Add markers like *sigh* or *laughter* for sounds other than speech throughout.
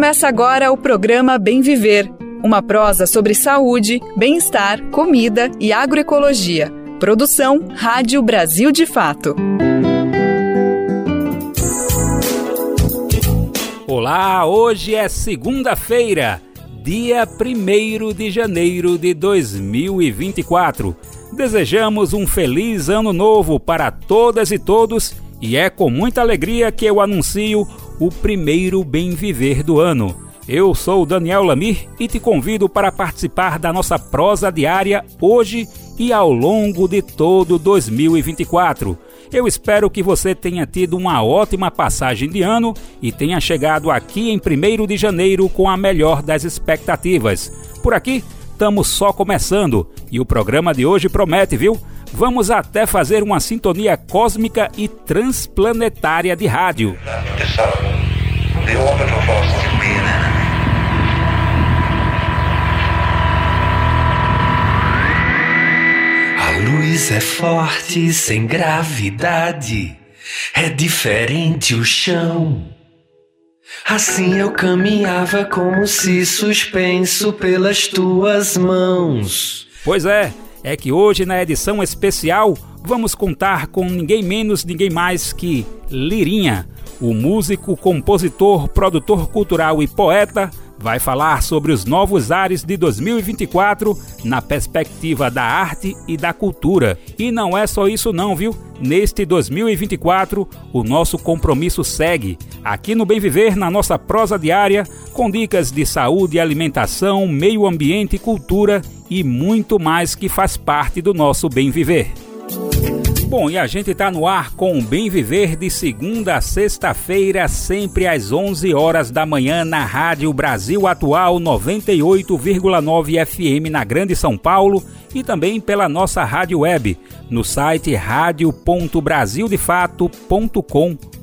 Começa agora o programa Bem Viver, uma prosa sobre saúde, bem-estar, comida e agroecologia. Produção Rádio Brasil de Fato. Olá, hoje é segunda-feira, dia 1 de janeiro de 2024. Desejamos um feliz ano novo para todas e todos e é com muita alegria que eu anuncio o primeiro Bem Viver do ano. Eu sou Daniel Lamir e te convido para participar da nossa prosa diária hoje e ao longo de todo 2024. Eu espero que você tenha tido uma ótima passagem de ano e tenha chegado aqui em 1 de janeiro com a melhor das expectativas. Por aqui, estamos só começando e o programa de hoje promete, viu? Vamos até fazer uma sintonia cósmica e transplanetária de rádio. A luz é forte sem gravidade, é diferente o chão. Assim eu caminhava como se suspenso pelas tuas mãos. Pois é, é que hoje na edição especial vamos contar com ninguém menos, ninguém mais que Lirinha, o músico, compositor, produtor cultural e poeta, vai falar sobre os novos ares de 2024 na perspectiva da arte e da cultura. E não é só isso não, viu? Neste 2024, o nosso compromisso segue. Aqui no Bem Viver, na nossa prosa diária, com dicas de saúde, alimentação, meio ambiente, cultura e muito mais que faz parte do nosso bem viver. Bom, e a gente está no ar com o Bem Viver de segunda a sexta-feira, sempre às 11 horas da manhã na Rádio Brasil Atual 98,9 FM na Grande São Paulo e também pela nossa rádio web no site radio.brasildefato.com.br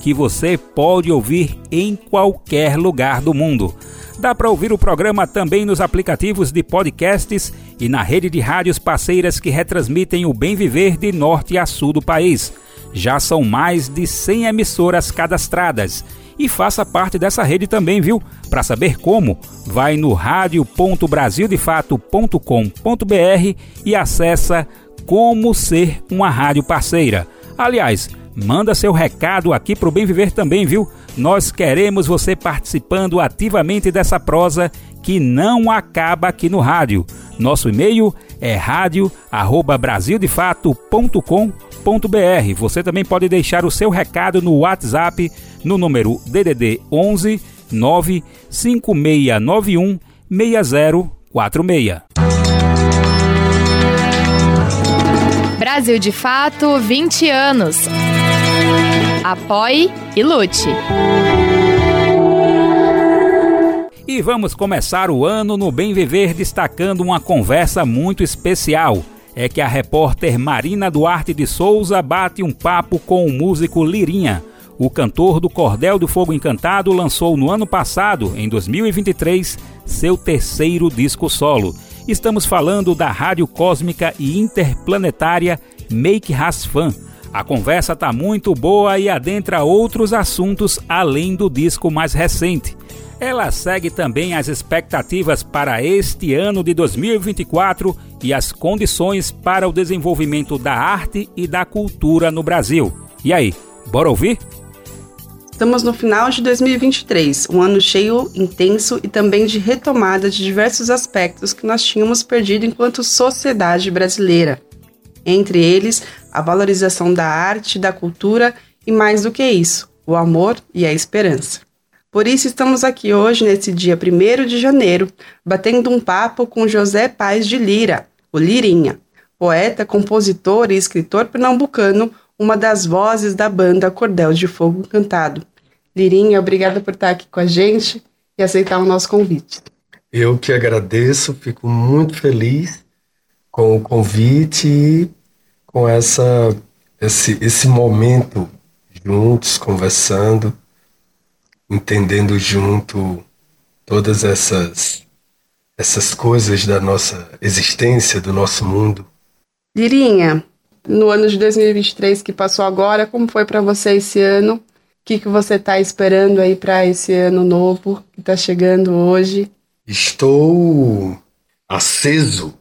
que você pode ouvir em qualquer lugar do mundo. Dá para ouvir o programa também nos aplicativos de podcasts e na rede de rádios parceiras que retransmitem o bem viver de norte a sul do país. Já são mais de 100 emissoras cadastradas. E faça parte dessa rede também, viu? Para saber como, vai no radio.brasildefato.com.br e acessa como ser uma rádio parceira. Aliás, manda seu recado aqui para o Bem Viver também, viu? Nós queremos você participando ativamente dessa prosa que não acaba aqui no rádio. Nosso e-mail é radio@brasildefato.com.br. Você também pode deixar o seu recado no WhatsApp no número DDD 11 95691 6046. Brasil de Fato 20 anos. Apoie e lute. E vamos começar o ano no Bem Viver destacando uma conversa muito especial. É que a repórter Marina Duarte de Souza bate um papo com o músico Lirinha. O cantor do Cordel do Fogo Encantado lançou no ano passado, em 2023, seu terceiro disco solo. Estamos falando da rádio cósmica e interplanetária Make Has Fun a conversa tá muito boa e adentra outros assuntos além do disco mais recente. Ela segue também as expectativas para este ano de 2024 e as condições para o desenvolvimento da arte e da cultura no Brasil. E aí, bora ouvir? Estamos no final de 2023, um ano cheio, intenso e também de retomada de diversos aspectos que nós tínhamos perdido enquanto sociedade brasileira entre eles a valorização da arte, da cultura e mais do que isso, o amor e a esperança. Por isso estamos aqui hoje, nesse dia 1 de janeiro, batendo um papo com José Paz de Lira, o Lirinha, poeta, compositor e escritor pernambucano, uma das vozes da banda Cordel de Fogo Cantado. Lirinha, obrigada por estar aqui com a gente e aceitar o nosso convite. Eu que agradeço, fico muito feliz com o convite e com essa, esse, esse momento juntos, conversando, entendendo junto todas essas, essas coisas da nossa existência, do nosso mundo. Lirinha, no ano de 2023 que passou agora, como foi para você esse ano? O que, que você está esperando aí para esse ano novo que está chegando hoje? Estou aceso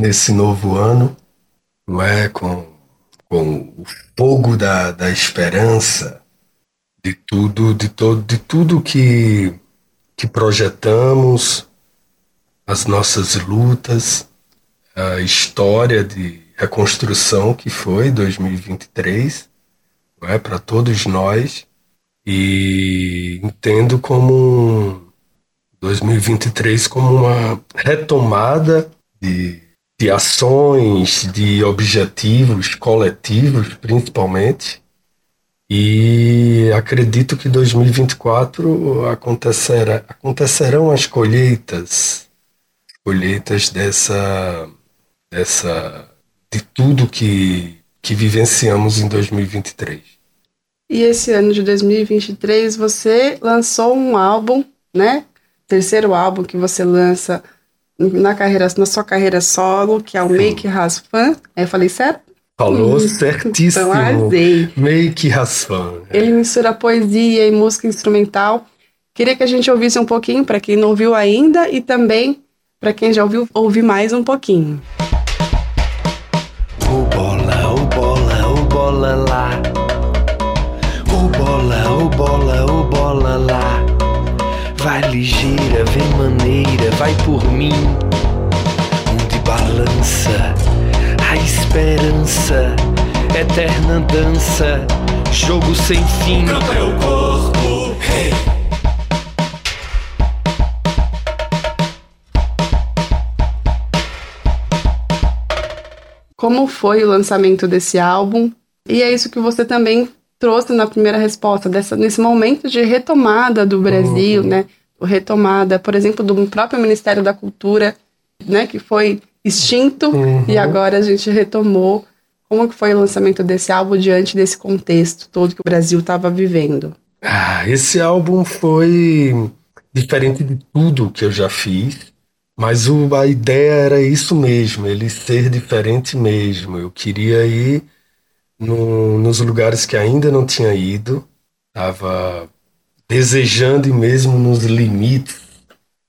nesse novo ano, não é? Com, com o fogo da, da esperança de tudo, de todo, de tudo que, que projetamos, as nossas lutas, a história de reconstrução que foi 2023, não é para todos nós e entendo como 2023 como uma retomada de, de ações, de objetivos coletivos, principalmente. E acredito que 2024 acontecerá, acontecerão as colheitas, colheitas dessa, dessa de tudo que, que vivenciamos em 2023. E esse ano de 2023 você lançou um álbum, né? Terceiro álbum que você lança na carreira, na sua carreira solo, que é o Sim. Make Has Fun. Eu falei certo? Falou hum. certíssimo. Então, arrasei. Make Has Fun. É. Ele mistura poesia e música instrumental. Queria que a gente ouvisse um pouquinho, para quem não ouviu ainda, e também para quem já ouviu, ouvir mais um pouquinho. O bola, o bola, o bola lá. O bola, o bola, o bola lá. Vai ligeira, vem maneira, vai por mim. Onde balança a esperança, eterna dança, jogo sem fim. Canta é o corpo, hey. como foi o lançamento desse álbum. E é isso que você também trouxe na primeira resposta, dessa, nesse momento de retomada do Brasil, uhum. né? Retomada, por exemplo, do próprio Ministério da Cultura, né? Que foi extinto uhum. e agora a gente retomou. Como que foi o lançamento desse álbum diante desse contexto todo que o Brasil estava vivendo? Ah, esse álbum foi diferente de tudo que eu já fiz. Mas o, a ideia era isso mesmo, ele ser diferente mesmo. Eu queria ir no, nos lugares que ainda não tinha ido, estava desejando e mesmo nos limites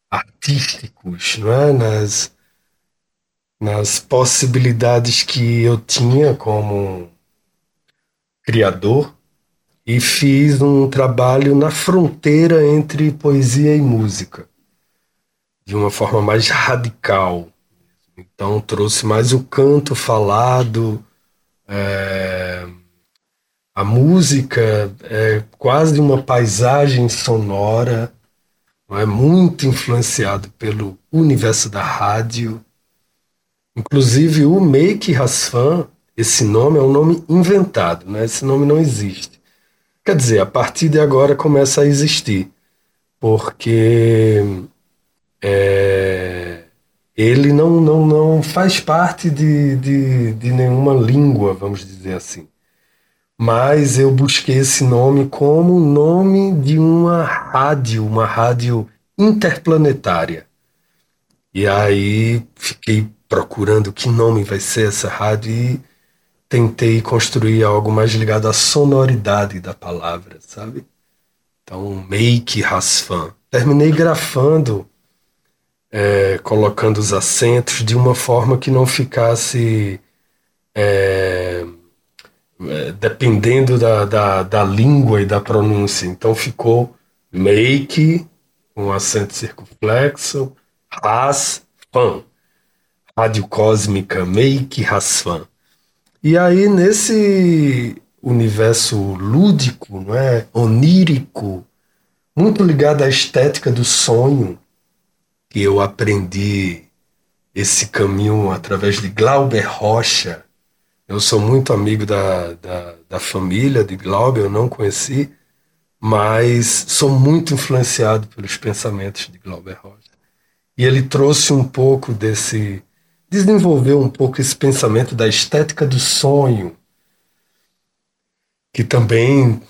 artísticos, não é? nas, nas possibilidades que eu tinha como criador e fiz um trabalho na fronteira entre poesia e música de uma forma mais radical. Então trouxe mais o canto falado, é, a música é quase uma paisagem sonora, é muito influenciado pelo universo da rádio. Inclusive o Make Rasfan, esse nome é um nome inventado, né? esse nome não existe. Quer dizer, a partir de agora começa a existir, porque é, ele não, não, não faz parte de, de, de nenhuma língua, vamos dizer assim. Mas eu busquei esse nome como nome de uma rádio, uma rádio interplanetária. E aí fiquei procurando que nome vai ser essa rádio e tentei construir algo mais ligado à sonoridade da palavra, sabe? Então, Make Rasfan. Terminei grafando é, colocando os acentos de uma forma que não ficasse é, é, dependendo da, da, da, língua e da pronúncia. Então ficou make, um acento circunflexo, ras, fan. Rádio Cósmica, make, rasfan. E aí, nesse universo lúdico, não é? onírico, muito ligado à estética do sonho, que eu aprendi esse caminho através de Glauber Rocha. Eu sou muito amigo da, da, da família de Glauber, eu não conheci, mas sou muito influenciado pelos pensamentos de Glauber Rocha. E ele trouxe um pouco desse. desenvolveu um pouco esse pensamento da estética do sonho, que também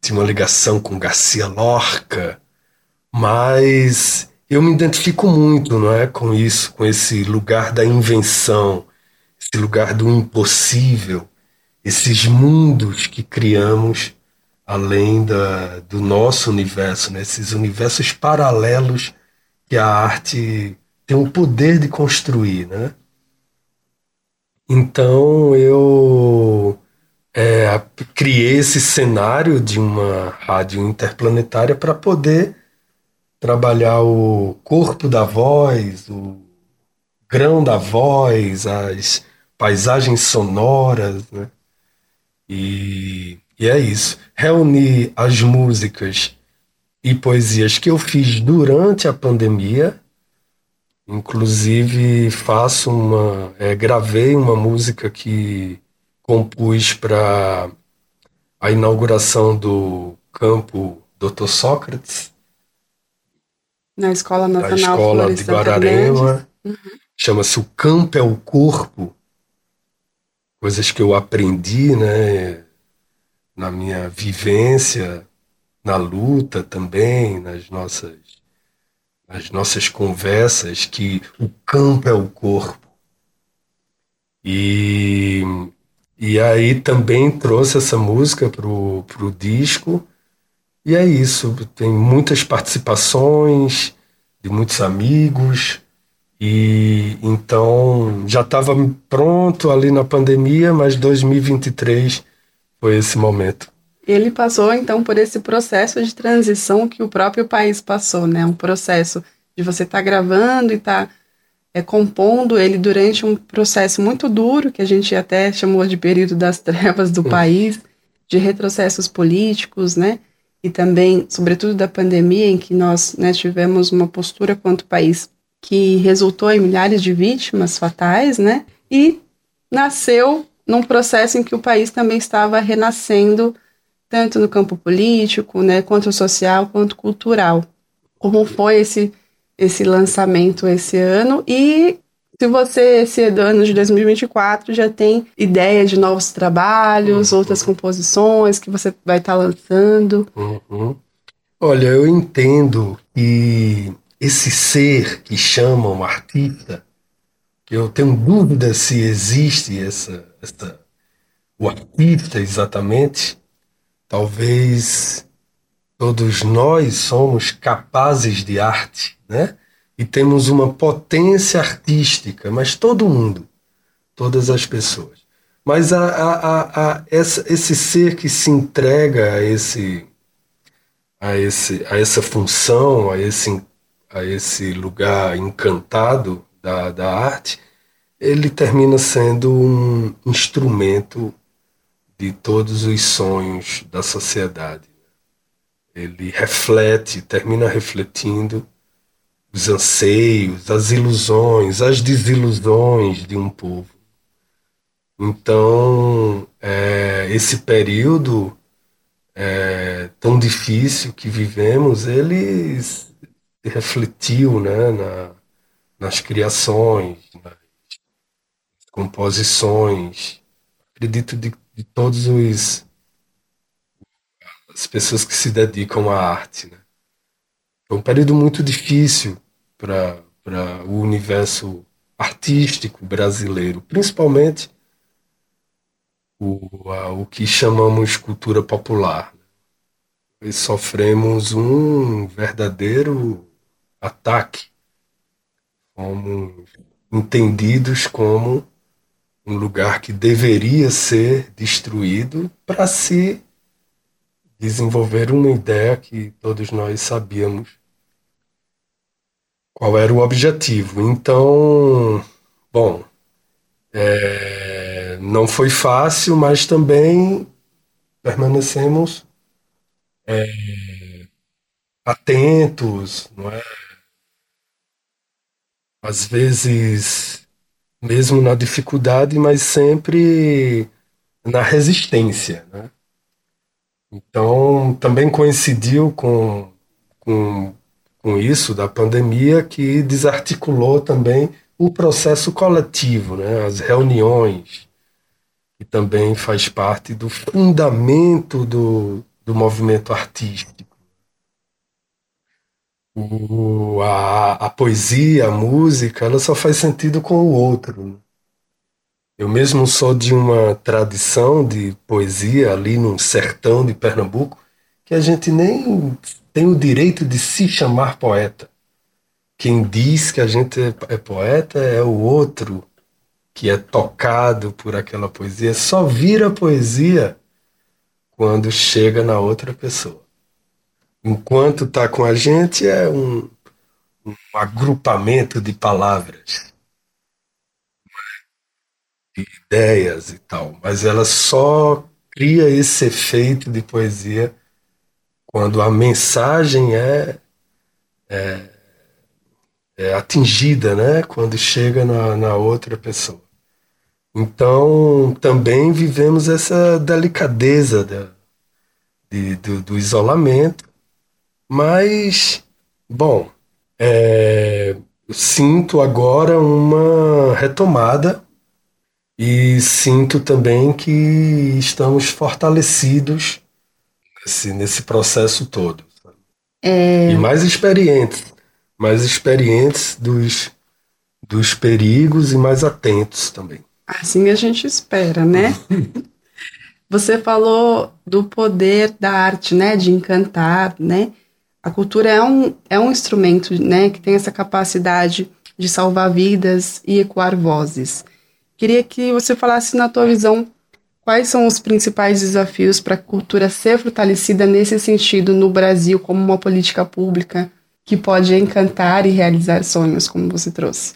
tinha uma ligação com Garcia Lorca, mas eu me identifico muito, não é, com isso, com esse lugar da invenção, esse lugar do impossível, esses mundos que criamos além da, do nosso universo, né? esses universos paralelos que a arte tem o poder de construir, né? Então eu é, criei esse cenário de uma rádio interplanetária para poder trabalhar o corpo da voz, o grão da voz, as paisagens sonoras, né? E, e é isso. Reunir as músicas e poesias que eu fiz durante a pandemia. Inclusive faço uma, é, gravei uma música que compus para a inauguração do campo Dr. Sócrates na Escola Nacional da Escola Floresta de Guararema. Uhum. Chama-se O Campo é o Corpo. Coisas que eu aprendi, né, na minha vivência na luta também, nas nossas, nas nossas conversas, que o campo é o corpo. E, e aí também trouxe essa música pro, pro disco. E é isso, tem muitas participações de muitos amigos. E então já estava pronto ali na pandemia, mas 2023 foi esse momento. Ele passou então por esse processo de transição que o próprio país passou, né? Um processo de você estar tá gravando e estar tá, é, compondo ele durante um processo muito duro, que a gente até chamou de período das *laughs* trevas do país, de retrocessos políticos, né? E também, sobretudo, da pandemia, em que nós né, tivemos uma postura quanto país que resultou em milhares de vítimas fatais, né? E nasceu num processo em que o país também estava renascendo tanto no campo político, né, quanto social, quanto cultural. Como foi esse esse lançamento esse ano e se você esse ano de 2024 já tem ideia de novos trabalhos, uhum. outras composições que você vai estar tá lançando? Uhum. Olha, eu entendo que esse ser que chamam artista, que eu tenho dúvida se existe essa, essa o artista exatamente, Talvez todos nós somos capazes de arte, né? E temos uma potência artística, mas todo mundo, todas as pessoas. Mas a, a, a, essa, esse ser que se entrega a esse, a, esse, a essa função, a esse, a esse lugar encantado da, da arte, ele termina sendo um instrumento de todos os sonhos da sociedade. Ele reflete, termina refletindo os anseios, as ilusões, as desilusões de um povo. Então, é, esse período é, tão difícil que vivemos, ele refletiu né, na, nas criações, nas composições. Acredito de de todos os as pessoas que se dedicam à arte. Né? Foi um período muito difícil para o universo artístico brasileiro, principalmente o, a, o que chamamos cultura popular. E sofremos um verdadeiro ataque. Fomos entendidos como um lugar que deveria ser destruído para se desenvolver uma ideia que todos nós sabíamos qual era o objetivo. Então, bom, é, não foi fácil, mas também permanecemos é, atentos, não é? Às vezes mesmo na dificuldade, mas sempre na resistência. Né? Então, também coincidiu com, com, com isso da pandemia que desarticulou também o processo coletivo, né? as reuniões, que também faz parte do fundamento do, do movimento artístico o, a, a poesia, a música, ela só faz sentido com o outro. Né? Eu mesmo sou de uma tradição de poesia ali no sertão de Pernambuco, que a gente nem tem o direito de se chamar poeta. Quem diz que a gente é poeta é o outro que é tocado por aquela poesia, só vira poesia quando chega na outra pessoa. Enquanto está com a gente, é um, um agrupamento de palavras, de ideias e tal, mas ela só cria esse efeito de poesia quando a mensagem é, é, é atingida, né? quando chega na, na outra pessoa. Então, também vivemos essa delicadeza da, de, do, do, isolamento, mas, bom, é, sinto agora uma retomada e sinto também que estamos fortalecidos nesse, nesse processo todo. É... E mais experientes, mais experientes dos, dos perigos e mais atentos também. Assim a gente espera, né? *laughs* Você falou do poder da arte, né, de encantar, né? A cultura é um, é um instrumento, né, que tem essa capacidade de salvar vidas e ecoar vozes. Queria que você falasse na tua visão quais são os principais desafios para a cultura ser fortalecida nesse sentido no Brasil como uma política pública que pode encantar e realizar sonhos, como você trouxe.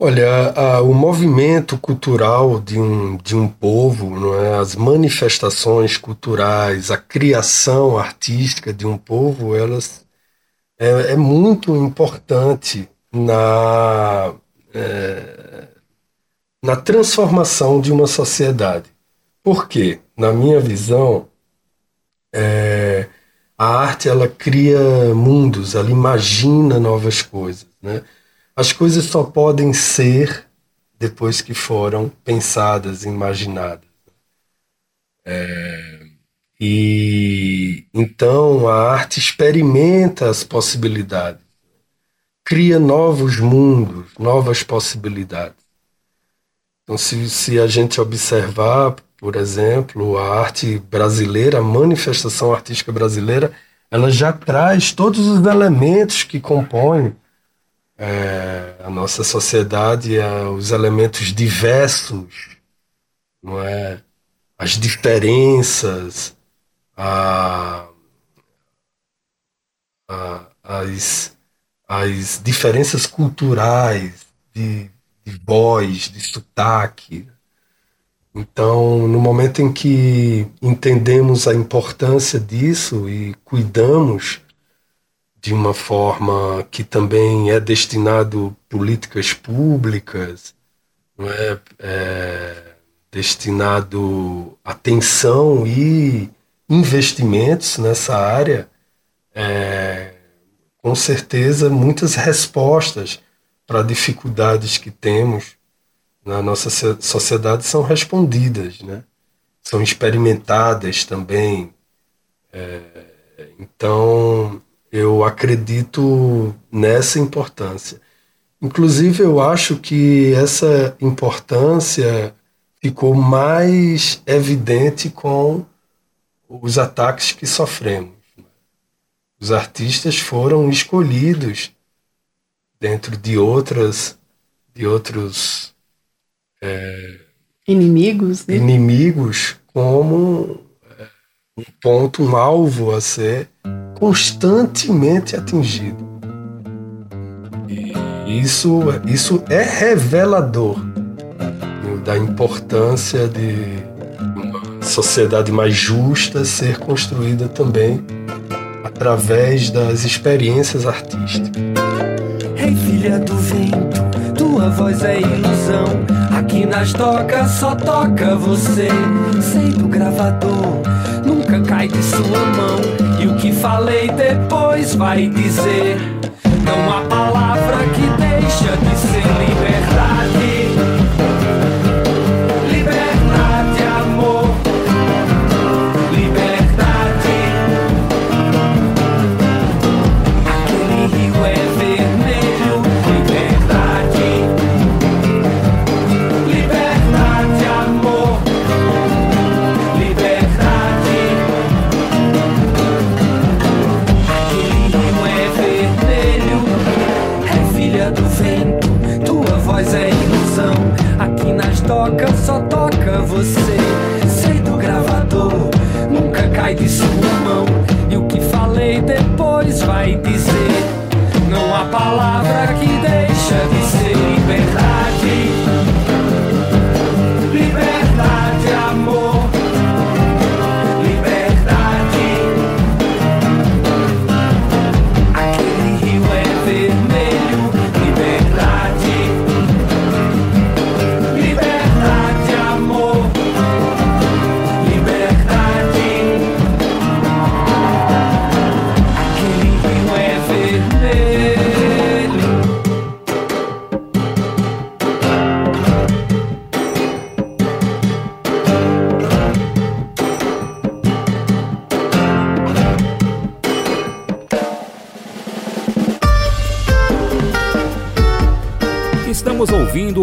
Olha, a, o movimento cultural de um, de um povo, é? as manifestações culturais, a criação artística de um povo, elas é, é muito importante na, é, na transformação de uma sociedade. Por quê? Na minha visão, é, a arte ela cria mundos, ela imagina novas coisas, né? As coisas só podem ser depois que foram pensadas, imaginadas. É, e então a arte experimenta as possibilidades, cria novos mundos, novas possibilidades. Então, se, se a gente observar, por exemplo, a arte brasileira, a manifestação artística brasileira, ela já traz todos os elementos que compõem é, a nossa sociedade, é, os elementos diversos, não é? as diferenças, a, a, as, as diferenças culturais de, de voz, de sotaque. Então, no momento em que entendemos a importância disso e cuidamos de uma forma que também é destinado políticas públicas, não é, é destinado atenção e investimentos nessa área, é, com certeza muitas respostas para dificuldades que temos na nossa sociedade são respondidas, né? são experimentadas também. É, então, eu acredito nessa importância. Inclusive, eu acho que essa importância ficou mais evidente com os ataques que sofremos. Os artistas foram escolhidos dentro de outras, de outros é, inimigos, né? inimigos como é, um ponto, um alvo a ser constantemente atingido. E isso, isso é revelador da importância de uma sociedade mais justa ser construída também através das experiências artísticas. Ei, filha do vento, tua voz é ilusão. Aqui nas tocas só toca você. Sei do gravador, nunca cai de sua mão. E o que falei depois vai dizer. Não há palavra que deixa de ser liberdade.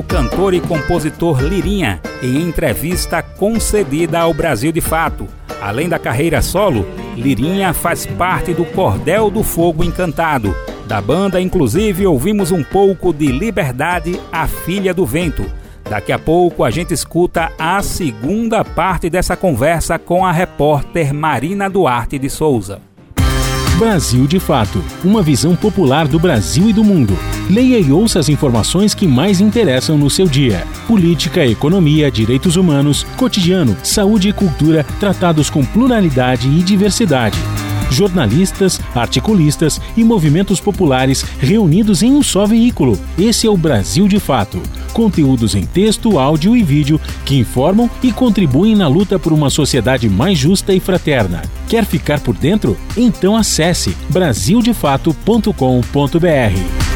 O cantor e compositor Lirinha em entrevista concedida ao Brasil de Fato. Além da carreira solo, Lirinha faz parte do Cordel do Fogo Encantado. Da banda, inclusive, ouvimos um pouco de Liberdade, a Filha do Vento. Daqui a pouco a gente escuta a segunda parte dessa conversa com a repórter Marina Duarte de Souza. Brasil de Fato Uma visão popular do Brasil e do mundo. Leia e ouça as informações que mais interessam no seu dia: política, economia, direitos humanos, cotidiano, saúde e cultura tratados com pluralidade e diversidade. Jornalistas, articulistas e movimentos populares reunidos em um só veículo. Esse é o Brasil de Fato. Conteúdos em texto, áudio e vídeo que informam e contribuem na luta por uma sociedade mais justa e fraterna. Quer ficar por dentro? Então acesse brasildefato.com.br.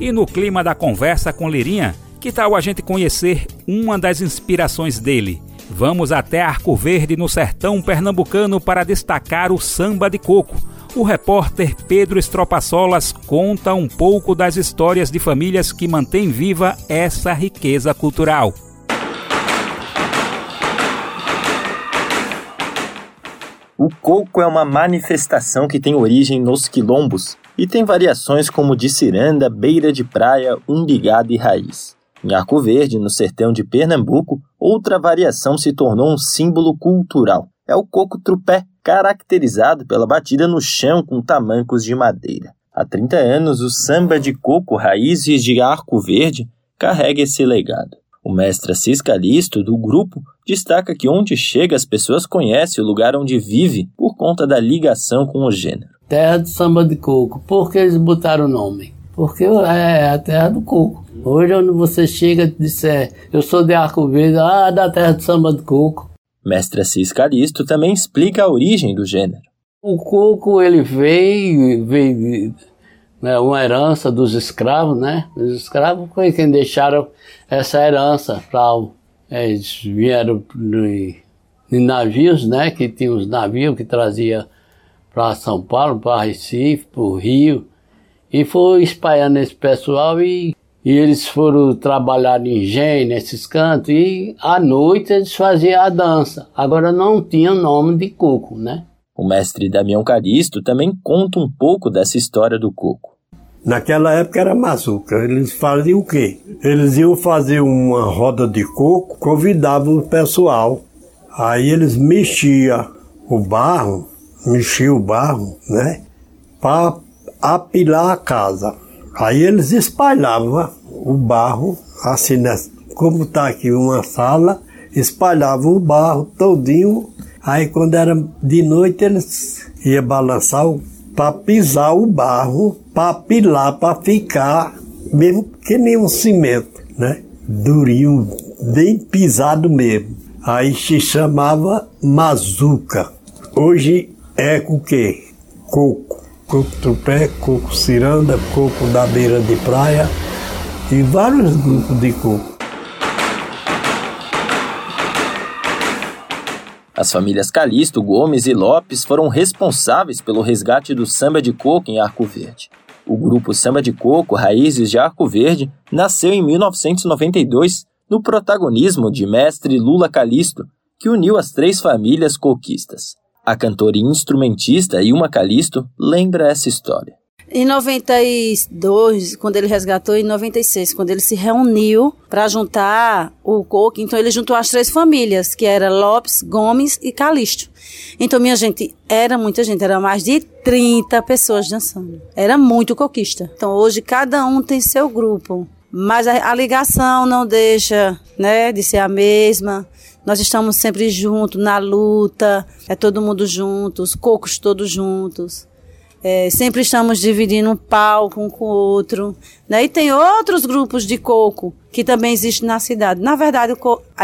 E no clima da conversa com Lirinha, que tal a gente conhecer uma das inspirações dele? Vamos até Arco Verde, no sertão pernambucano, para destacar o samba de coco. O repórter Pedro Estropaçolas conta um pouco das histórias de famílias que mantêm viva essa riqueza cultural. O coco é uma manifestação que tem origem nos quilombos e tem variações como de ciranda, beira de praia, umbigada e raiz. Em Arco Verde, no sertão de Pernambuco, outra variação se tornou um símbolo cultural. É o coco trupé, caracterizado pela batida no chão com tamancos de madeira. Há 30 anos, o samba de coco Raízes de Arco Verde carrega esse legado. O mestre Assis do grupo, destaca que onde chega as pessoas conhecem o lugar onde vive por conta da ligação com o gênero. Terra do samba de coco. Por que eles botaram o nome? Porque é a terra do coco. Hoje, onde você chega e disser, eu sou de Arco Verde, ah, da terra do samba de coco. Mestre Assis Calisto também explica a origem do gênero. O coco, ele veio, veio né, uma herança dos escravos, né? Os escravos foi quem deixaram essa herança para eles vieram em navios, né? Que tinha os navios que trazia para São Paulo, para Recife, para o Rio, e foi espalhando esse pessoal e, e eles foram trabalhar em engenho, nesses cantos, e à noite eles faziam a dança. Agora não tinha nome de coco, né? O mestre Damião Caristo também conta um pouco dessa história do coco. Naquela época era mazuca. Eles faziam o quê? Eles iam fazer uma roda de coco, convidavam o pessoal. Aí eles mexiam o barro, mexiam o barro, né? Para apilar a casa. Aí eles espalhavam o barro, assim, né? como está aqui uma sala, espalhavam o barro todinho. Aí quando era de noite eles iam balançar para pisar o barro, para apilar, para ficar mesmo que nem um cimento, né? Durinho, bem pisado mesmo. Aí se chamava mazuca. Hoje é com o quê? Coco coco tupé, coco ciranda, coco da beira de praia e vários grupos de coco. As famílias Calixto, Gomes e Lopes foram responsáveis pelo resgate do samba de coco em Arco Verde. O grupo Samba de Coco Raízes de Arco Verde nasceu em 1992 no protagonismo de mestre Lula Calixto, que uniu as três famílias coquistas. A cantora e instrumentista Ilma Calisto lembra essa história. Em 92, quando ele resgatou, em 96, quando ele se reuniu para juntar o coco, então ele juntou as três famílias, que era Lopes, Gomes e Calixto. Então, minha gente, era muita gente, era mais de 30 pessoas dançando. Era muito coquista. Então, hoje cada um tem seu grupo, mas a, a ligação não deixa, né, de ser a mesma. Nós estamos sempre juntos na luta, é todo mundo junto, os cocos todos juntos. É, sempre estamos dividindo um palco um com o outro. Né? E tem outros grupos de coco que também existem na cidade. Na verdade,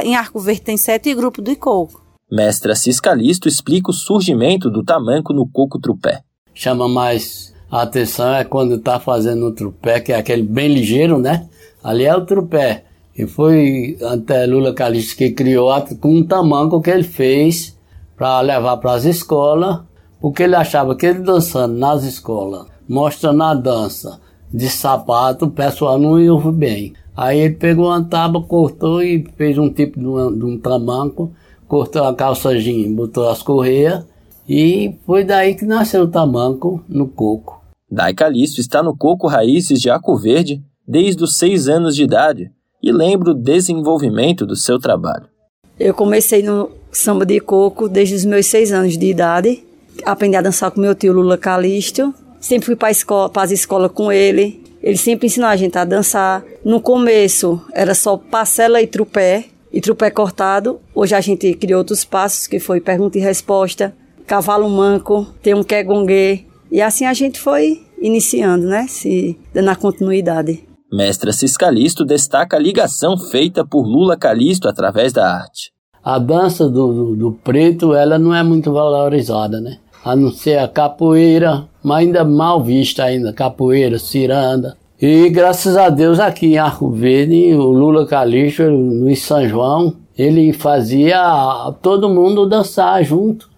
em Arco Verde tem sete grupos de coco. Mestra Ciscalisto explica o surgimento do tamanco no coco trupé. Chama mais a atenção é quando está fazendo o trupé, que é aquele bem ligeiro, né? Ali é o trupé. E foi até Lula Calixto que criou com um tamanco que ele fez para levar para as escolas porque ele achava que ele dançando nas escolas, mostrando a dança de sapato, o pessoal não ia bem. Aí ele pegou uma tábua, cortou e fez um tipo de, de um tamanco, cortou a calça botou as correias e foi daí que nasceu o tamanco no coco. Dai Calixto está no Coco Raízes de Arco Verde desde os seis anos de idade e lembra o desenvolvimento do seu trabalho. Eu comecei no samba de coco desde os meus seis anos de idade aprendi a dançar com meu tio Lula Calixto. Sempre fui para escola, as escolas com ele. Ele sempre ensinou a gente a dançar. No começo era só parcela e trupé, e trupé cortado. Hoje a gente criou outros passos, que foi pergunta e resposta, cavalo manco, tem um quegongue. E assim a gente foi iniciando, né? Se dando a continuidade. Mestra Ciscalisto destaca a ligação feita por Lula Calisto através da arte. A dança do, do, do preto, ela não é muito valorizada, né? a não ser a capoeira, mas ainda mal vista ainda, capoeira, ciranda. E graças a Deus aqui em Arco Verde, o Lula Calixto, no São João, ele fazia todo mundo dançar junto.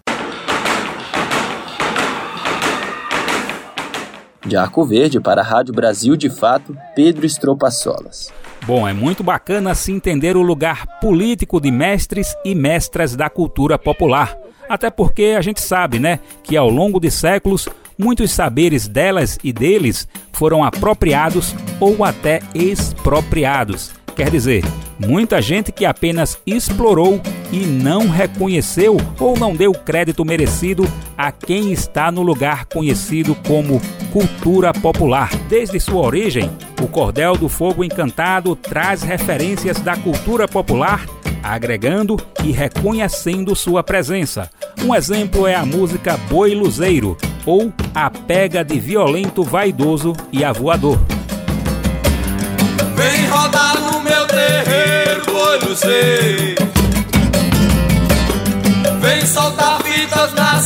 De Arco Verde para a Rádio Brasil de Fato, Pedro Solas. Bom, é muito bacana se entender o lugar político de mestres e mestras da cultura popular até porque a gente sabe, né, que ao longo de séculos muitos saberes delas e deles foram apropriados ou até expropriados. Quer dizer, muita gente que apenas explorou e não reconheceu ou não deu crédito merecido a quem está no lugar conhecido como cultura popular. Desde sua origem, o Cordel do Fogo Encantado traz referências da cultura popular agregando e reconhecendo sua presença. Um exemplo é a música Boi Luzeiro ou A Pega de Violento Vaidoso e Avoador. Vem rodar no meu terreiro, boi luzeiro. Soltar fitas na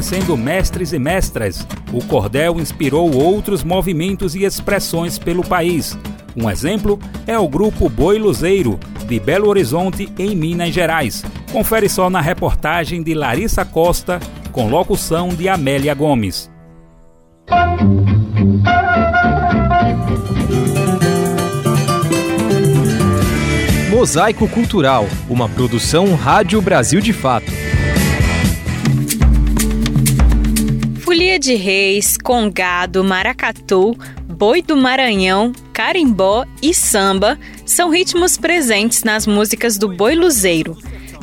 reconhecendo mestres e mestras. O cordel inspirou outros movimentos e expressões pelo país. Um exemplo é o grupo Boi Luzeiro, de Belo Horizonte, em Minas Gerais. Confere só na reportagem de Larissa Costa, com locução de Amélia Gomes. Mosaico Cultural, uma produção Rádio Brasil de Fato. De Reis, Congado, Maracatu, Boi do Maranhão, Carimbó e Samba são ritmos presentes nas músicas do Boi Luzeiro.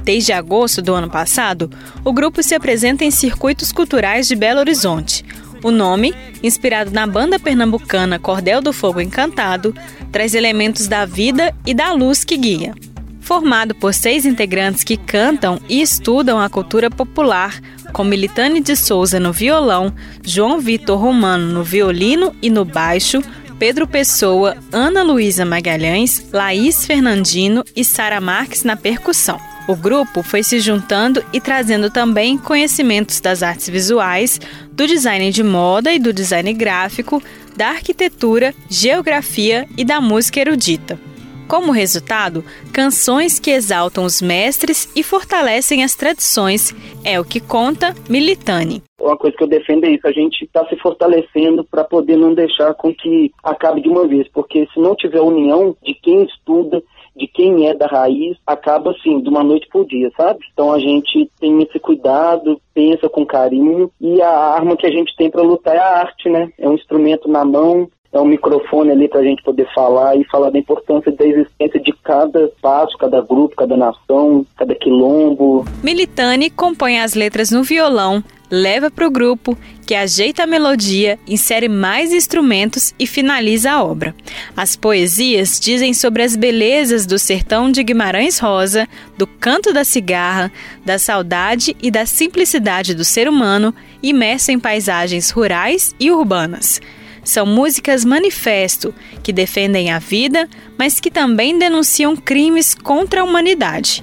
Desde agosto do ano passado, o grupo se apresenta em circuitos culturais de Belo Horizonte. O nome, inspirado na banda pernambucana Cordel do Fogo Encantado, traz elementos da vida e da luz que guia. Formado por seis integrantes que cantam e estudam a cultura popular, com Militane de Souza no violão, João Vitor Romano no violino e no baixo, Pedro Pessoa, Ana Luísa Magalhães, Laís Fernandino e Sara Marques na percussão. O grupo foi se juntando e trazendo também conhecimentos das artes visuais, do design de moda e do design gráfico, da arquitetura, geografia e da música erudita. Como resultado, canções que exaltam os mestres e fortalecem as tradições é o que conta Militani. Uma coisa que eu defendo é isso, a gente está se fortalecendo para poder não deixar com que acabe de uma vez, porque se não tiver união de quem estuda, de quem é da raiz, acaba assim, de uma noite por dia, sabe? Então a gente tem esse cuidado, pensa com carinho e a arma que a gente tem para lutar é a arte, né? É um instrumento na mão, é um microfone ali para a gente poder falar e falar da importância da existência de cada passo, cada grupo, cada nação, cada quilombo. Militane compõe as letras no violão, leva para o grupo, que ajeita a melodia, insere mais instrumentos e finaliza a obra. As poesias dizem sobre as belezas do sertão de Guimarães Rosa, do canto da cigarra, da saudade e da simplicidade do ser humano, imerso em paisagens rurais e urbanas. São músicas manifesto que defendem a vida, mas que também denunciam crimes contra a humanidade.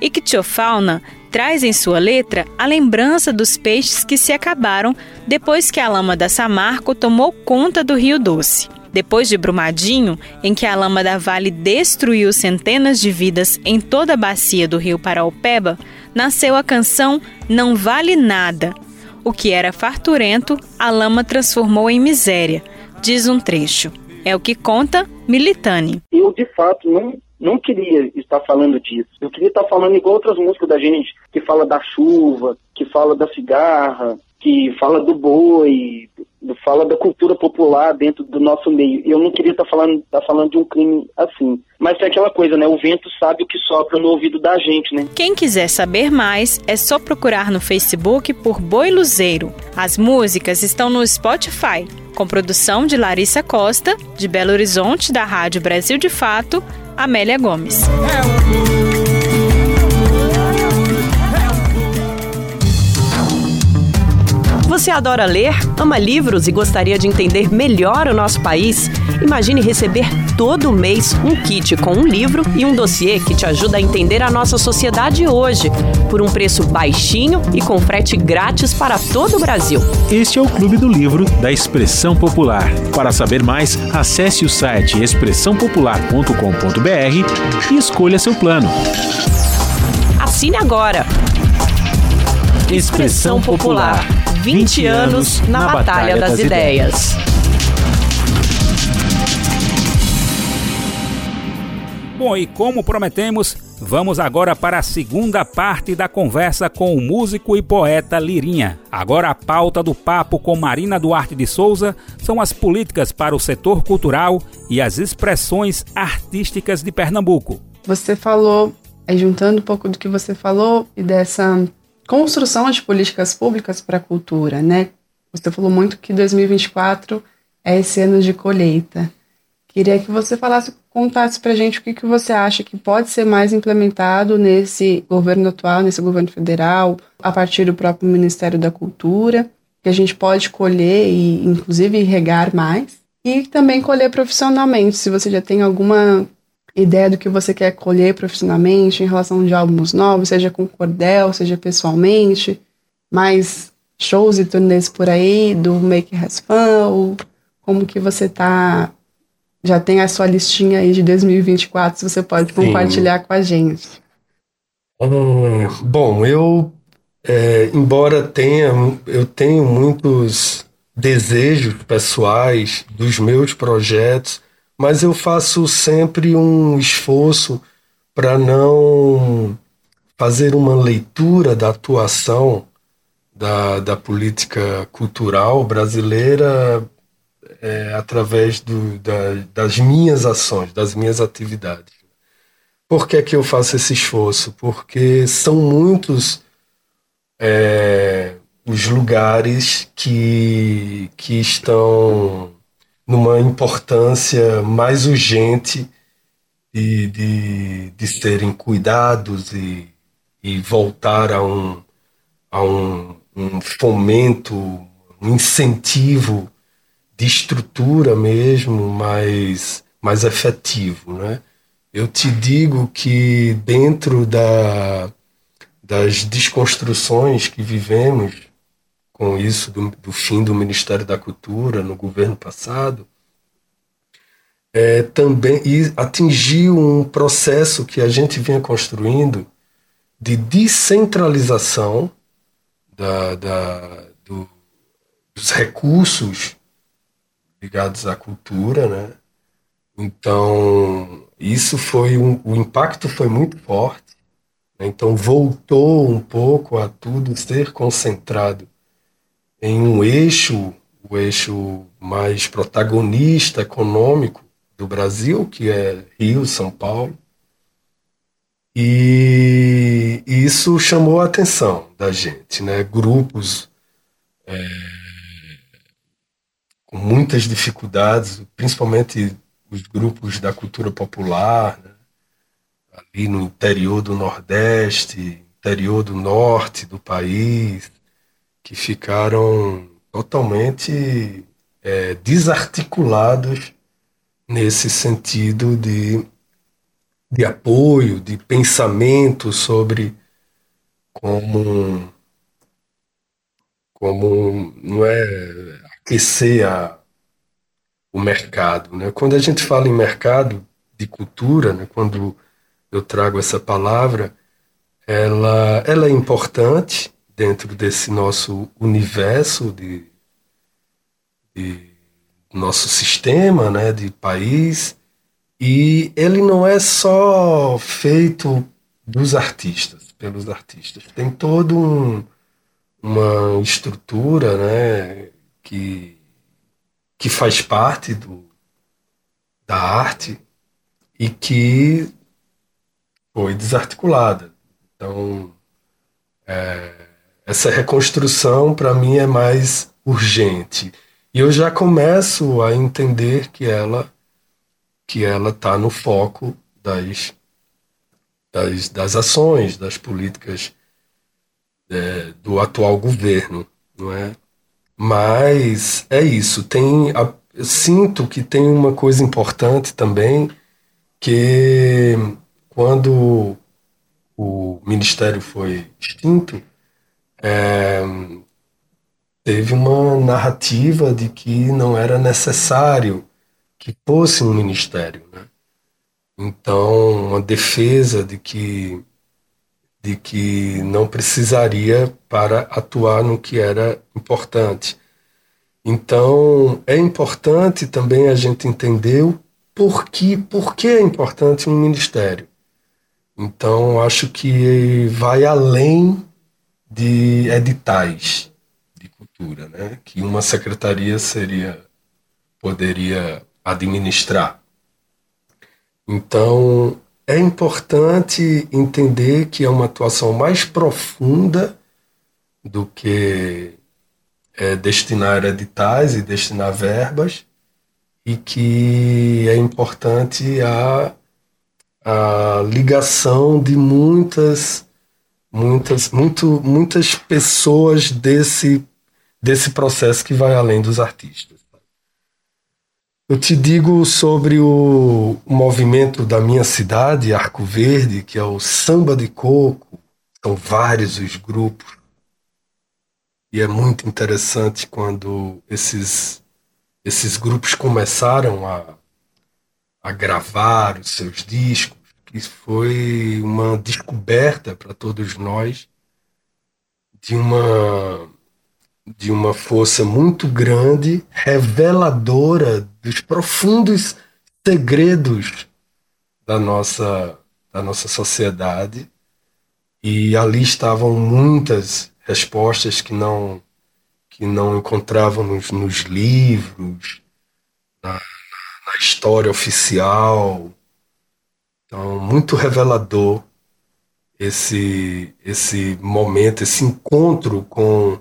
Ictiofauna traz em sua letra a lembrança dos peixes que se acabaram depois que a lama da Samarco tomou conta do Rio Doce. Depois de Brumadinho, em que a lama da Vale destruiu centenas de vidas em toda a bacia do rio Paraupeba, nasceu a canção Não Vale Nada. O que era farturento, a lama transformou em miséria, diz um trecho. É o que conta Militani. Eu, de fato, não não queria estar falando disso. Eu queria estar falando igual outras músicas da gente, que fala da chuva, que fala da cigarra, que fala do boi, fala da cultura popular dentro do nosso meio. Eu não queria estar falando, estar falando de um crime assim. Mas é aquela coisa, né? O vento sabe o que sopra no ouvido da gente, né? Quem quiser saber mais, é só procurar no Facebook por Boi Luzeiro. As músicas estão no Spotify, com produção de Larissa Costa, de Belo Horizonte, da Rádio Brasil de Fato, Amélia Gomes. Você adora ler, ama livros e gostaria de entender melhor o nosso país? Imagine receber todo mês um kit com um livro e um dossiê que te ajuda a entender a nossa sociedade hoje, por um preço baixinho e com frete grátis para todo o Brasil. Este é o Clube do Livro da Expressão Popular. Para saber mais, acesse o site expressãopopular.com.br e escolha seu plano. Assine agora! Expressão Popular 20 anos na Batalha das Ideias. Bom, e como prometemos, vamos agora para a segunda parte da conversa com o músico e poeta Lirinha. Agora a pauta do papo com Marina Duarte de Souza são as políticas para o setor cultural e as expressões artísticas de Pernambuco. Você falou, juntando um pouco do que você falou e dessa construção de políticas públicas para a cultura, né? Você falou muito que 2024 é esse ano de colheita. Queria que você falasse, contasse para a gente o que, que você acha que pode ser mais implementado nesse governo atual, nesse governo federal, a partir do próprio Ministério da Cultura, que a gente pode colher e, inclusive, regar mais. E também colher profissionalmente, se você já tem alguma ideia do que você quer colher profissionalmente em relação de álbuns novos, seja com cordel, seja pessoalmente, mais shows e turnês por aí do Make Has Fun? Ou como que você tá já tem a sua listinha aí de 2024, se você pode Sim. compartilhar com a gente. Hum, bom, eu, é, embora tenha, eu tenho muitos desejos pessoais dos meus projetos, mas eu faço sempre um esforço para não fazer uma leitura da atuação da, da política cultural brasileira é, através do, da, das minhas ações, das minhas atividades. Por que, que eu faço esse esforço? Porque são muitos é, os lugares que, que estão numa importância mais urgente de, de, de serem cuidados e, e voltar a um, a um, um fomento, um incentivo de estrutura mesmo mais, mais efetivo. Né? Eu te digo que dentro da, das desconstruções que vivemos com isso do, do fim do Ministério da Cultura no governo passado, é, também e atingiu um processo que a gente vinha construindo de descentralização da, da, do, dos recursos ligados à cultura, né? Então isso foi um, o impacto foi muito forte. Né? Então voltou um pouco a tudo ser concentrado em um eixo, o eixo mais protagonista econômico do Brasil, que é Rio, São Paulo. E isso chamou a atenção da gente, né? Grupos é, com muitas dificuldades, principalmente os grupos da cultura popular, né? ali no interior do Nordeste, interior do Norte do país, que ficaram totalmente é, desarticulados nesse sentido de, de apoio, de pensamento sobre como, como não é aquecer a, o mercado. Né? Quando a gente fala em mercado de cultura, né, quando eu trago essa palavra, ela, ela é importante dentro desse nosso universo de, de nosso sistema, né, de país, e ele não é só feito dos artistas, pelos artistas. Tem todo um, uma estrutura, né, que que faz parte do, da arte e que foi desarticulada. Então, é, essa reconstrução para mim é mais urgente e eu já começo a entender que ela que ela está no foco das, das, das ações, das políticas é, do atual governo, não é? Mas é isso. Tem, a, eu sinto que tem uma coisa importante também que quando o ministério foi extinto, é, teve uma narrativa de que não era necessário que fosse um ministério, né? Então, uma defesa de que de que não precisaria para atuar no que era importante. Então, é importante também a gente entender o porquê, por que é importante um ministério. Então, acho que vai além de editais de cultura, né? que uma secretaria seria poderia administrar. Então, é importante entender que é uma atuação mais profunda do que é, destinar editais e destinar verbas e que é importante a, a ligação de muitas muitas muito, muitas pessoas desse desse processo que vai além dos artistas. Eu te digo sobre o, movimento da minha cidade, Arco Verde, que é o Samba de Coco. São vários os grupos e é muito interessante quando esses, esses grupos começaram a, a gravar os seus discos, que foi uma descoberta para todos nós de uma de uma força muito grande, reveladora dos profundos segredos da nossa da nossa sociedade. E ali estavam muitas respostas que não que não encontrávamos nos livros, na, na história oficial. Então, muito revelador esse, esse momento, esse encontro com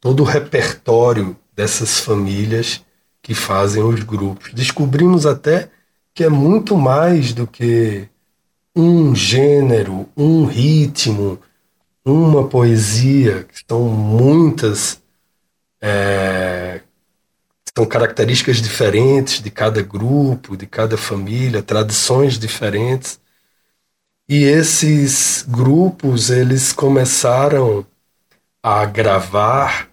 todo o repertório dessas famílias que fazem os grupos. Descobrimos até que é muito mais do que um gênero, um ritmo, uma poesia, que são muitas, é, são características diferentes de cada grupo, de cada família, tradições diferentes. E esses grupos, eles começaram a gravar,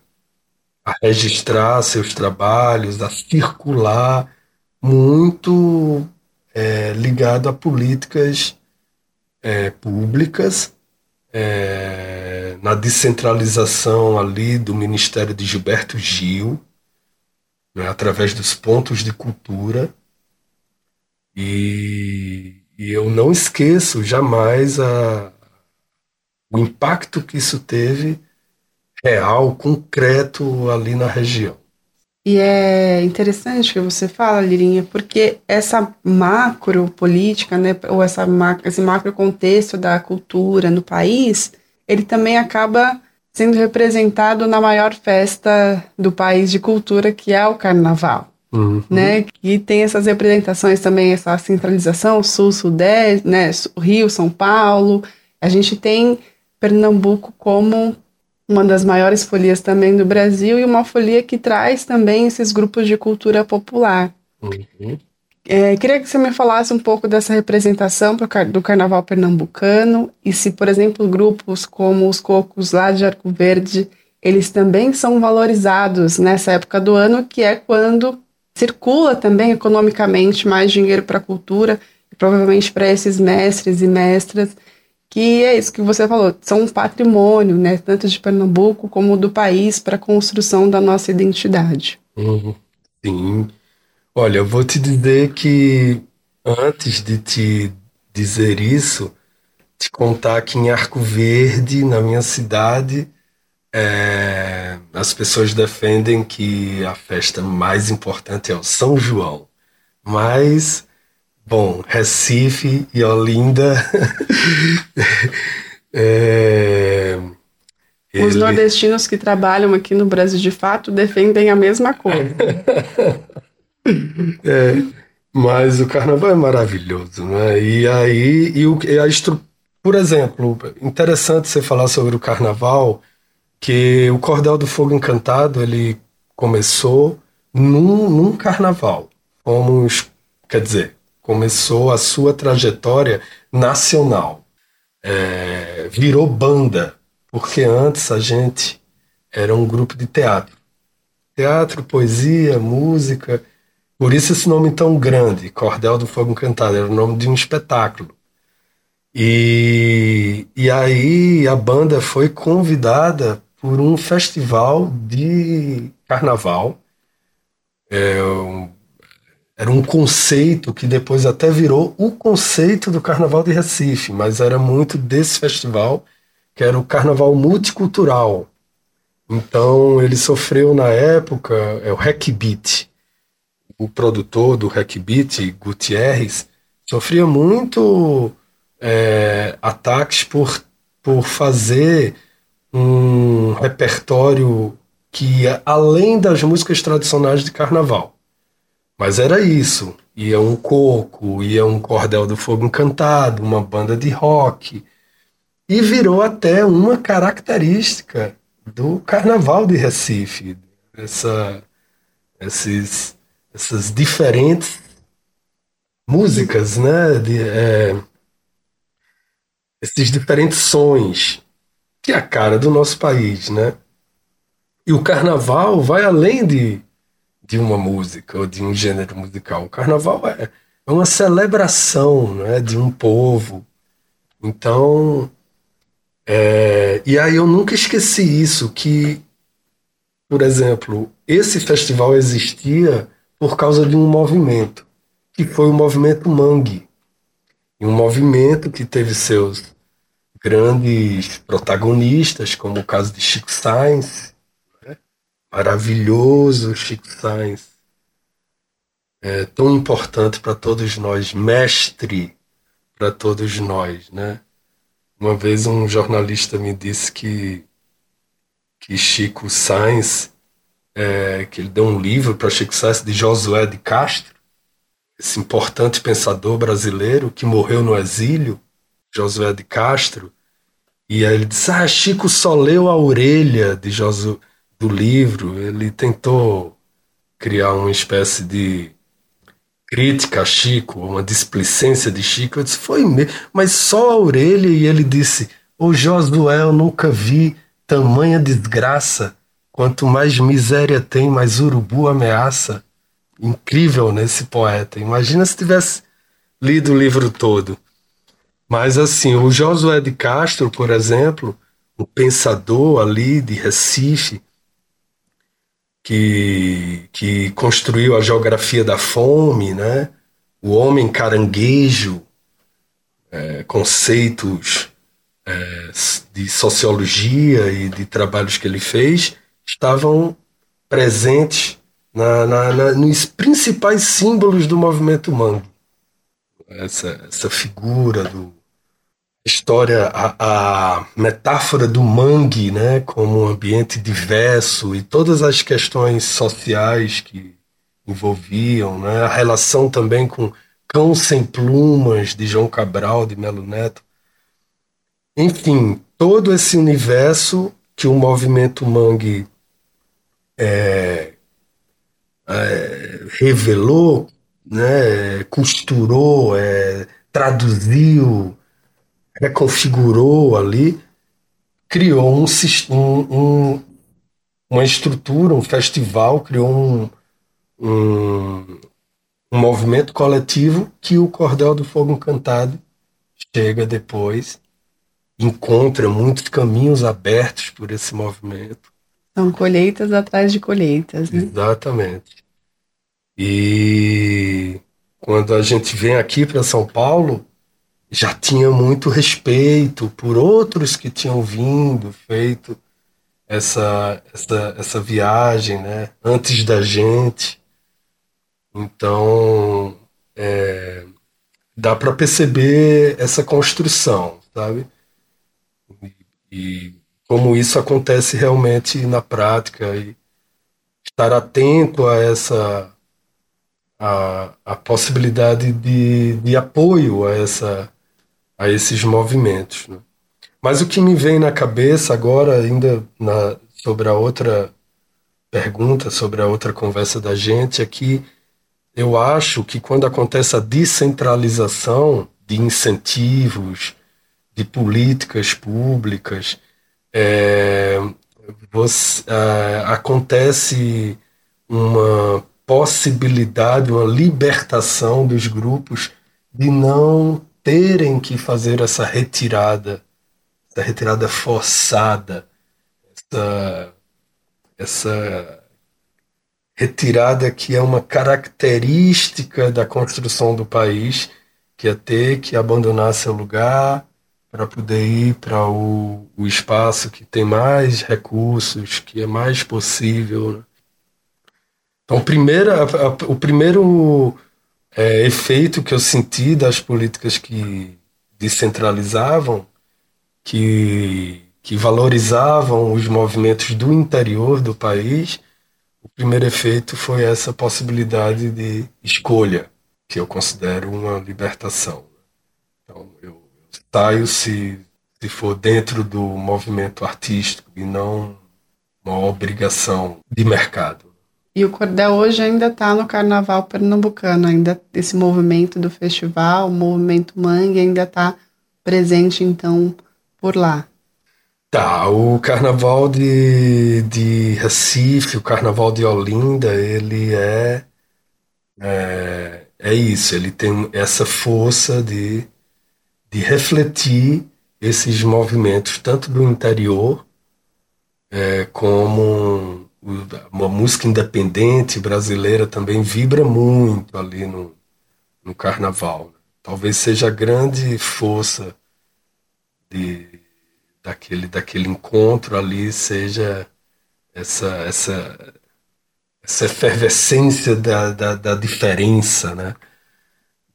a registrar seus trabalhos, a circular, muito é, ligado a políticas é, públicas, é, na descentralização ali do Ministério de Gilberto Gil, né, através dos pontos de cultura. E, e eu não esqueço jamais a, o impacto que isso teve real, concreto ali na região. E é interessante que você fala, Lirinha, porque essa macro política, né, ou essa, esse macro contexto da cultura no país, ele também acaba sendo representado na maior festa do país de cultura, que é o Carnaval. Uhum. Né, que tem essas representações também, essa centralização, Sul, Sudeste, né, Rio, São Paulo. A gente tem Pernambuco como uma das maiores folias também do Brasil e uma folia que traz também esses grupos de cultura popular. Uhum. É, queria que você me falasse um pouco dessa representação do carnaval pernambucano e se, por exemplo, grupos como os cocos lá de Arco Verde, eles também são valorizados nessa época do ano, que é quando circula também economicamente mais dinheiro para a cultura, e provavelmente para esses mestres e mestras que é isso que você falou, são um patrimônio, né, tanto de Pernambuco como do país para a construção da nossa identidade. Uhum. Sim. Olha, eu vou te dizer que antes de te dizer isso, te contar que em Arco Verde, na minha cidade, é, as pessoas defendem que a festa mais importante é o São João. Mas Bom, Recife e Olinda. *laughs* é, Os ele... nordestinos que trabalham aqui no Brasil de fato defendem a mesma coisa. *laughs* é, mas o carnaval é maravilhoso, né? E aí, e, o, e a estru... por exemplo, interessante você falar sobre o carnaval, que o Cordel do Fogo Encantado ele começou num, num carnaval. Fomos, quer dizer, começou a sua trajetória nacional. É, virou banda, porque antes a gente era um grupo de teatro. Teatro, poesia, música. Por isso esse nome tão grande, Cordel do Fogo Encantado, era o nome de um espetáculo. E, e aí a banda foi convidada por um festival de carnaval, é, um era um conceito que depois até virou o conceito do Carnaval de Recife, mas era muito desse festival, que era o Carnaval Multicultural. Então ele sofreu na época, é o Hackbeat, o produtor do Hackbeat, Gutierrez, sofria muito é, ataques por, por fazer um repertório que ia além das músicas tradicionais de carnaval. Mas era isso. Ia um coco, ia um cordel do fogo encantado, uma banda de rock. E virou até uma característica do carnaval de Recife. Essa, esses, essas diferentes músicas, né? De, é, esses diferentes sons, que é a cara do nosso país, né? E o carnaval vai além de, de uma música ou de um gênero musical. O carnaval é, é uma celebração né, de um povo. Então, é, e aí eu nunca esqueci isso, que, por exemplo, esse festival existia por causa de um movimento, que foi o movimento Mangue. Um movimento que teve seus grandes protagonistas, como o caso de Chico Sainz, né? maravilhoso Chico Sainz, é, tão importante para todos nós, mestre para todos nós, né? Uma vez um jornalista me disse que, que Chico Sainz, é, que ele deu um livro para Chico Sainz de Josué de Castro, esse importante pensador brasileiro que morreu no exílio, Josué de Castro, e aí ele disse: Ah, Chico só leu a orelha de Josué do livro, ele tentou criar uma espécie de crítica a Chico, uma displicência de Chico. Eu disse, foi mesmo, mas só a orelha. E ele disse: Ô Josué, eu nunca vi tamanha desgraça. Quanto mais miséria tem, mais urubu ameaça. Incrível nesse né, poeta. Imagina se tivesse lido o livro todo. Mas assim, o Josué de Castro, por exemplo, um pensador ali de Recife, que, que construiu a geografia da fome, né? o homem caranguejo, é, conceitos é, de sociologia e de trabalhos que ele fez, estavam presentes na, na, na, nos principais símbolos do movimento mangue. Essa, essa figura do, história, a, a, metáfora do mangue, né, como um ambiente diverso e todas as questões sociais que envolviam, né, a relação também com Cão Sem Plumas, de João Cabral, de Melo Neto. Enfim, todo esse universo que o movimento mangue é, é, revelou, né, costurou, é, traduziu, reconfigurou ali, criou um, um, uma estrutura, um festival, criou um, um, um movimento coletivo que o Cordel do Fogo Encantado chega depois, encontra muitos caminhos abertos por esse movimento. São colheitas atrás de colheitas, né? Exatamente. E quando a gente vem aqui para São Paulo, já tinha muito respeito por outros que tinham vindo, feito essa, essa, essa viagem, né? Antes da gente. Então, é, dá para perceber essa construção, sabe? E, e, como isso acontece realmente na prática e estar atento a essa a, a possibilidade de, de apoio a essa a esses movimentos. Né? Mas o que me vem na cabeça agora, ainda na, sobre a outra pergunta, sobre a outra conversa da gente, é que eu acho que quando acontece a descentralização de incentivos, de políticas públicas, é, você, é, acontece uma possibilidade, uma libertação dos grupos de não terem que fazer essa retirada, essa retirada forçada, essa, essa retirada que é uma característica da construção do país, que é ter que abandonar seu lugar para poder ir para o, o espaço que tem mais recursos, que é mais possível. Né? Então, primeira, a, a, o primeiro é, efeito que eu senti das políticas que descentralizavam, que, que valorizavam os movimentos do interior do país, o primeiro efeito foi essa possibilidade de escolha, que eu considero uma libertação. Então, eu saio se, se for dentro do movimento artístico e não uma obrigação de mercado. E o cordel hoje ainda está no carnaval pernambucano, ainda esse movimento do festival, o movimento mangue ainda está presente então por lá. Tá, o carnaval de, de Recife, o carnaval de Olinda, ele é, é, é isso, ele tem essa força de, de refletir esses movimentos, tanto do interior, é, como uma música independente brasileira também vibra muito ali no, no carnaval. Talvez seja a grande força de daquele, daquele encontro ali seja essa, essa, essa efervescência da, da, da diferença, né?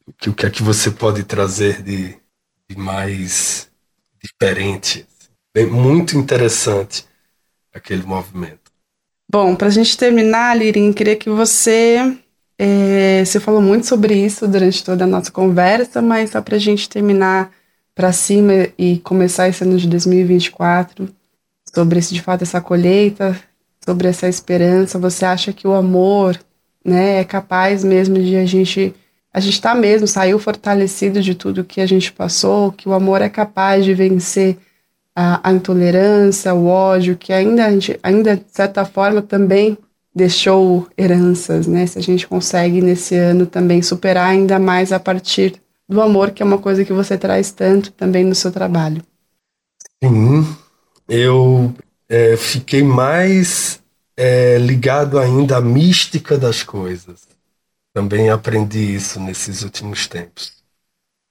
O que, o que é que você pode trazer de, de mais diferente? Bem, muito interessante aquele movimento. Bom, para a gente terminar, Lirin, queria que você. É, você falou muito sobre isso durante toda a nossa conversa, mas só para a gente terminar para cima e começar esse ano de 2024 sobre esse, de fato essa colheita, sobre essa esperança. Você acha que o amor, né, é capaz mesmo de a gente a gente está mesmo saiu fortalecido de tudo que a gente passou, que o amor é capaz de vencer a, a intolerância, o ódio, que ainda a gente, ainda de certa forma também deixou heranças, né? Se a gente consegue nesse ano também superar ainda mais a partir do amor, que é uma coisa que você traz tanto também no seu trabalho. Sim, eu é, fiquei mais é, ligado ainda à mística das coisas. Também aprendi isso nesses últimos tempos.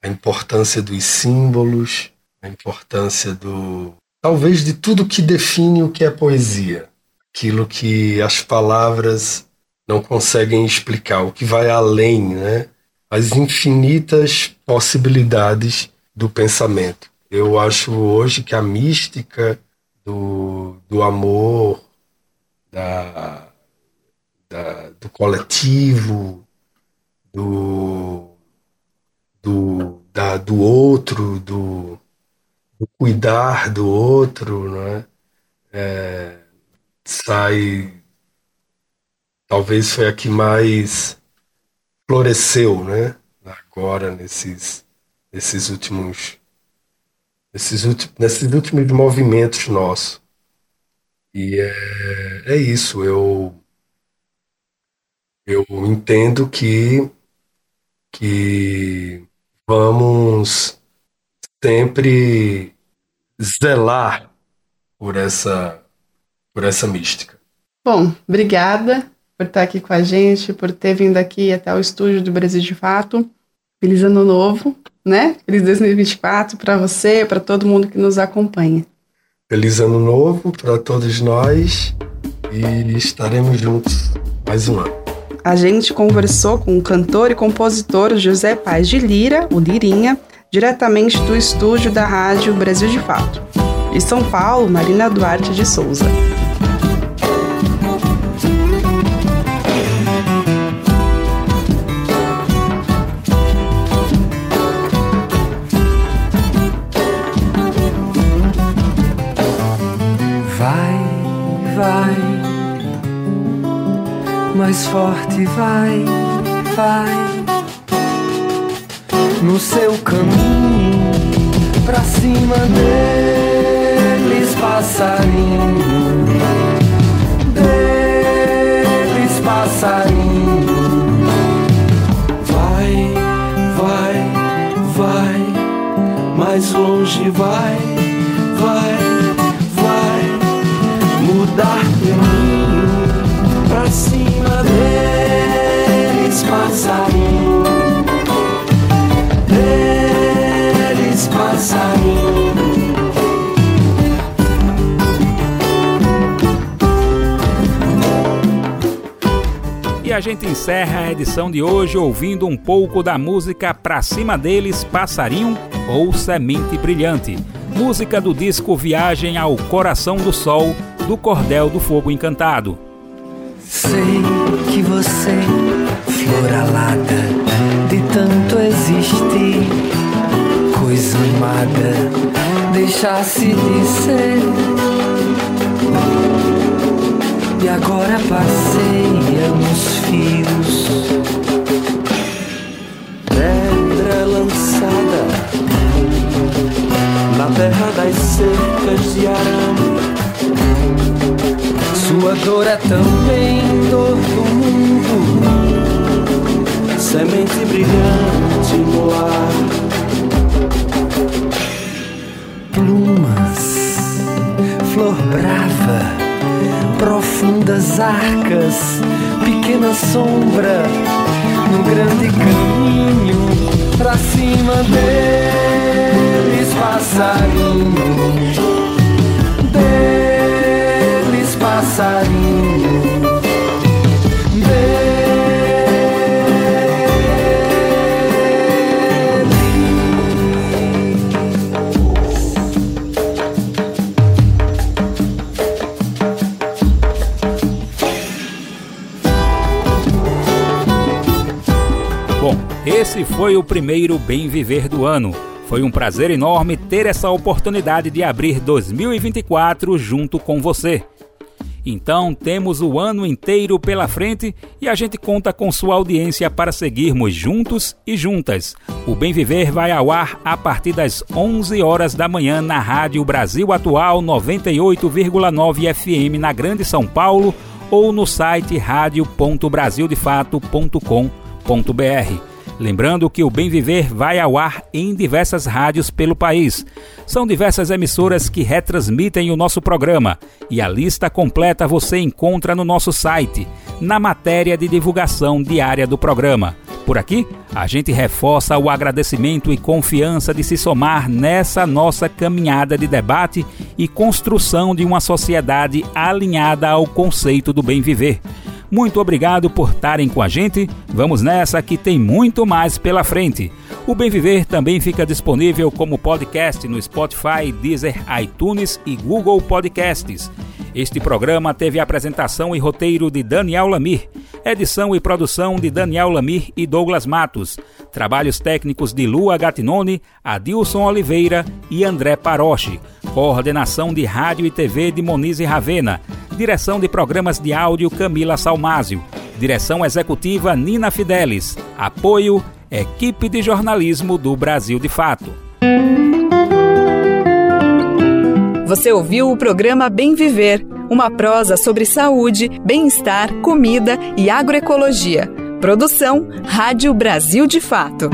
A importância dos símbolos, a importância do. talvez de tudo que define o que é poesia. Aquilo que as palavras não conseguem explicar, o que vai além, né? as infinitas possibilidades do pensamento. Eu acho hoje que a mística do, do amor, da, da, do coletivo, do, do, da, do outro, do, do cuidar do outro, né? É, sai. Talvez foi a que mais floresceu, né? Agora nesses nesses últimos nesses últimos nesses últimos movimentos nossos. E é, é isso, eu eu entendo que que vamos sempre zelar por essa por essa mística. Bom, obrigada por estar aqui com a gente, por ter vindo aqui até o estúdio do Brasil de Fato. Feliz ano novo, né? Feliz 2024 para você, para todo mundo que nos acompanha. Feliz ano novo para todos nós e estaremos juntos mais um ano. A gente conversou com o cantor e compositor José Paz de Lira, o Lirinha, diretamente do estúdio da Rádio Brasil de Fato. De São Paulo, Marina Duarte de Souza. Mais forte vai, vai. No seu caminho pra cima deles, passarinho, deles, passarinho. Vai, vai, vai, mais longe vai, vai, vai. Mudar cima deles passarinho, deles passarinho. E a gente encerra a edição de hoje ouvindo um pouco da música Pra Cima Deles, Passarinho ou Semente Brilhante. Música do disco Viagem ao Coração do Sol, do Cordel do Fogo Encantado. Sei que você, flor alada, de tanto existir, coisa amada, deixasse de ser. E agora passeia nos fios, pedra lançada na terra das cercas de arame. Sua dor é também dor do mundo, semente brilhante no ar. Plumas, flor brava, profundas arcas, pequena sombra no grande caminho pra cima deles, passarinho, passarinho. Esse foi o primeiro Bem Viver do ano. Foi um prazer enorme ter essa oportunidade de abrir 2024 junto com você. Então temos o ano inteiro pela frente e a gente conta com sua audiência para seguirmos juntos e juntas. O Bem Viver vai ao ar a partir das 11 horas da manhã na Rádio Brasil Atual 98,9 FM na Grande São Paulo ou no site radio.brasildefato.com.br. Lembrando que o Bem Viver vai ao ar em diversas rádios pelo país. São diversas emissoras que retransmitem o nosso programa e a lista completa você encontra no nosso site, na matéria de divulgação diária do programa. Por aqui, a gente reforça o agradecimento e confiança de se somar nessa nossa caminhada de debate e construção de uma sociedade alinhada ao conceito do bem viver. Muito obrigado por estarem com a gente. Vamos nessa que tem muito mais pela frente. O Bem Viver também fica disponível como podcast no Spotify, Deezer, iTunes e Google Podcasts. Este programa teve apresentação e roteiro de Daniel Lamir, edição e produção de Daniel Lamir e Douglas Matos, trabalhos técnicos de Lua Gatinone, Adilson Oliveira e André Paroche, coordenação de rádio e TV de Monize Ravena, direção de programas de áudio Camila Salmásio, direção executiva Nina Fidelis, apoio Equipe de Jornalismo do Brasil de Fato. Você ouviu o programa Bem Viver, uma prosa sobre saúde, bem-estar, comida e agroecologia. Produção Rádio Brasil de Fato.